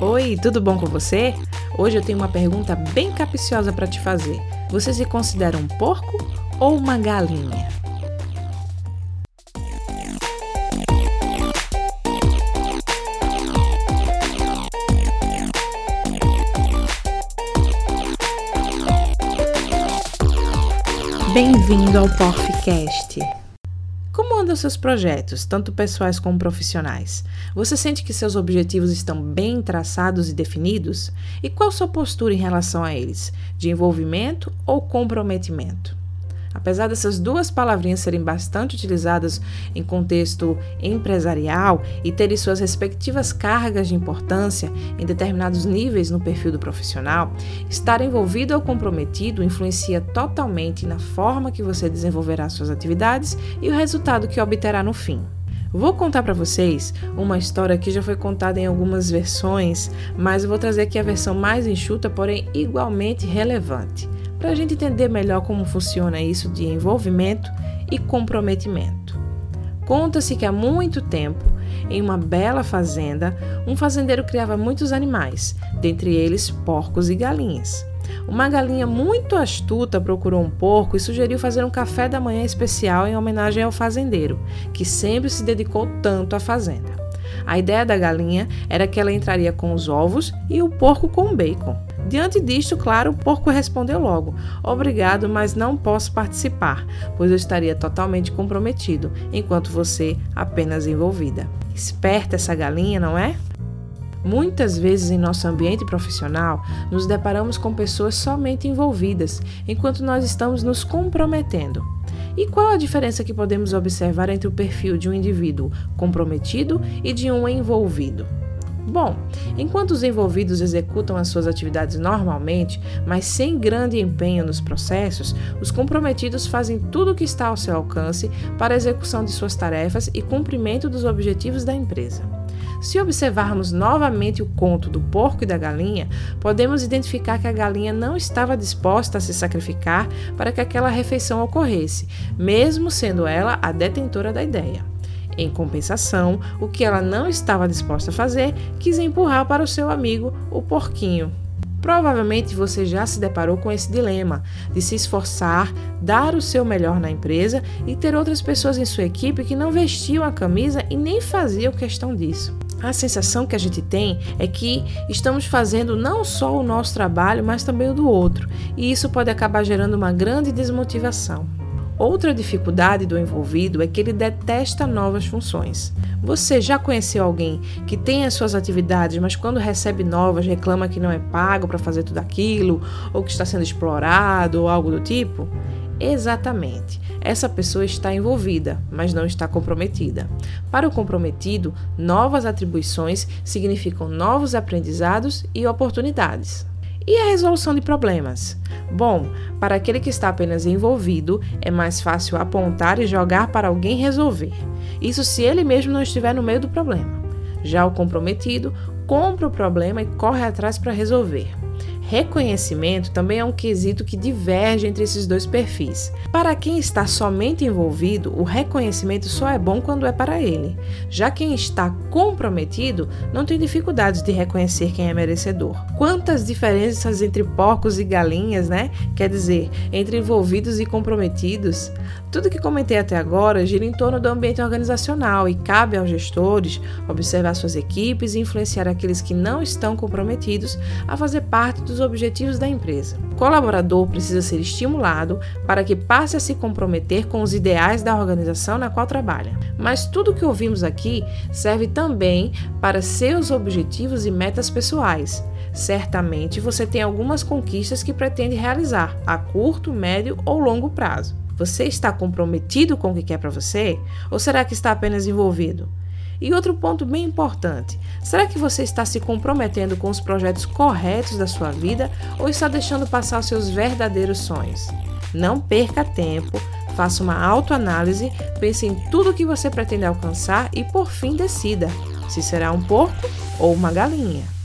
Oi, tudo bom com você? Hoje eu tenho uma pergunta bem capciosa para te fazer. Você se considera um porco ou uma galinha? Bem-vindo ao Porficast. Andam seus projetos, tanto pessoais como profissionais? Você sente que seus objetivos estão bem traçados e definidos? E qual sua postura em relação a eles? De envolvimento ou comprometimento? Apesar dessas duas palavrinhas serem bastante utilizadas em contexto empresarial e terem suas respectivas cargas de importância em determinados níveis no perfil do profissional, estar envolvido ou comprometido influencia totalmente na forma que você desenvolverá suas atividades e o resultado que obterá no fim. Vou contar para vocês uma história que já foi contada em algumas versões, mas eu vou trazer aqui a versão mais enxuta, porém igualmente relevante para a gente entender melhor como funciona isso de envolvimento e comprometimento. Conta-se que há muito tempo, em uma bela fazenda, um fazendeiro criava muitos animais, dentre eles porcos e galinhas. Uma galinha muito astuta procurou um porco e sugeriu fazer um café da manhã especial em homenagem ao fazendeiro, que sempre se dedicou tanto à fazenda. A ideia da galinha era que ela entraria com os ovos e o porco com o bacon. Diante disto, claro, o porco respondeu logo: Obrigado, mas não posso participar, pois eu estaria totalmente comprometido, enquanto você apenas envolvida. Esperta essa galinha, não é? Muitas vezes em nosso ambiente profissional, nos deparamos com pessoas somente envolvidas, enquanto nós estamos nos comprometendo. E qual a diferença que podemos observar entre o perfil de um indivíduo comprometido e de um envolvido? Bom, enquanto os envolvidos executam as suas atividades normalmente, mas sem grande empenho nos processos, os comprometidos fazem tudo o que está ao seu alcance para a execução de suas tarefas e cumprimento dos objetivos da empresa. Se observarmos novamente o conto do porco e da galinha, podemos identificar que a galinha não estava disposta a se sacrificar para que aquela refeição ocorresse, mesmo sendo ela a detentora da ideia. Em compensação, o que ela não estava disposta a fazer, quis empurrar para o seu amigo, o porquinho. Provavelmente você já se deparou com esse dilema de se esforçar, dar o seu melhor na empresa e ter outras pessoas em sua equipe que não vestiam a camisa e nem faziam questão disso. A sensação que a gente tem é que estamos fazendo não só o nosso trabalho, mas também o do outro, e isso pode acabar gerando uma grande desmotivação. Outra dificuldade do envolvido é que ele detesta novas funções. Você já conheceu alguém que tem as suas atividades, mas quando recebe novas reclama que não é pago para fazer tudo aquilo, ou que está sendo explorado, ou algo do tipo? Exatamente. Essa pessoa está envolvida, mas não está comprometida. Para o comprometido, novas atribuições significam novos aprendizados e oportunidades. E a resolução de problemas? Bom, para aquele que está apenas envolvido, é mais fácil apontar e jogar para alguém resolver. Isso se ele mesmo não estiver no meio do problema. Já o comprometido compra o problema e corre atrás para resolver. Reconhecimento também é um quesito que diverge entre esses dois perfis. Para quem está somente envolvido, o reconhecimento só é bom quando é para ele. Já quem está comprometido não tem dificuldades de reconhecer quem é merecedor. Quantas diferenças entre porcos e galinhas, né? Quer dizer, entre envolvidos e comprometidos. Tudo que comentei até agora gira em torno do ambiente organizacional e cabe aos gestores observar suas equipes e influenciar aqueles que não estão comprometidos a fazer parte dos objetivos da empresa. O colaborador precisa ser estimulado para que passe a se comprometer com os ideais da organização na qual trabalha. Mas tudo o que ouvimos aqui serve também para seus objetivos e metas pessoais. Certamente você tem algumas conquistas que pretende realizar a curto, médio ou longo prazo. Você está comprometido com o que quer para você? Ou será que está apenas envolvido? E outro ponto bem importante: será que você está se comprometendo com os projetos corretos da sua vida ou está deixando passar os seus verdadeiros sonhos? Não perca tempo, faça uma autoanálise, pense em tudo o que você pretende alcançar e, por fim, decida se será um porco ou uma galinha.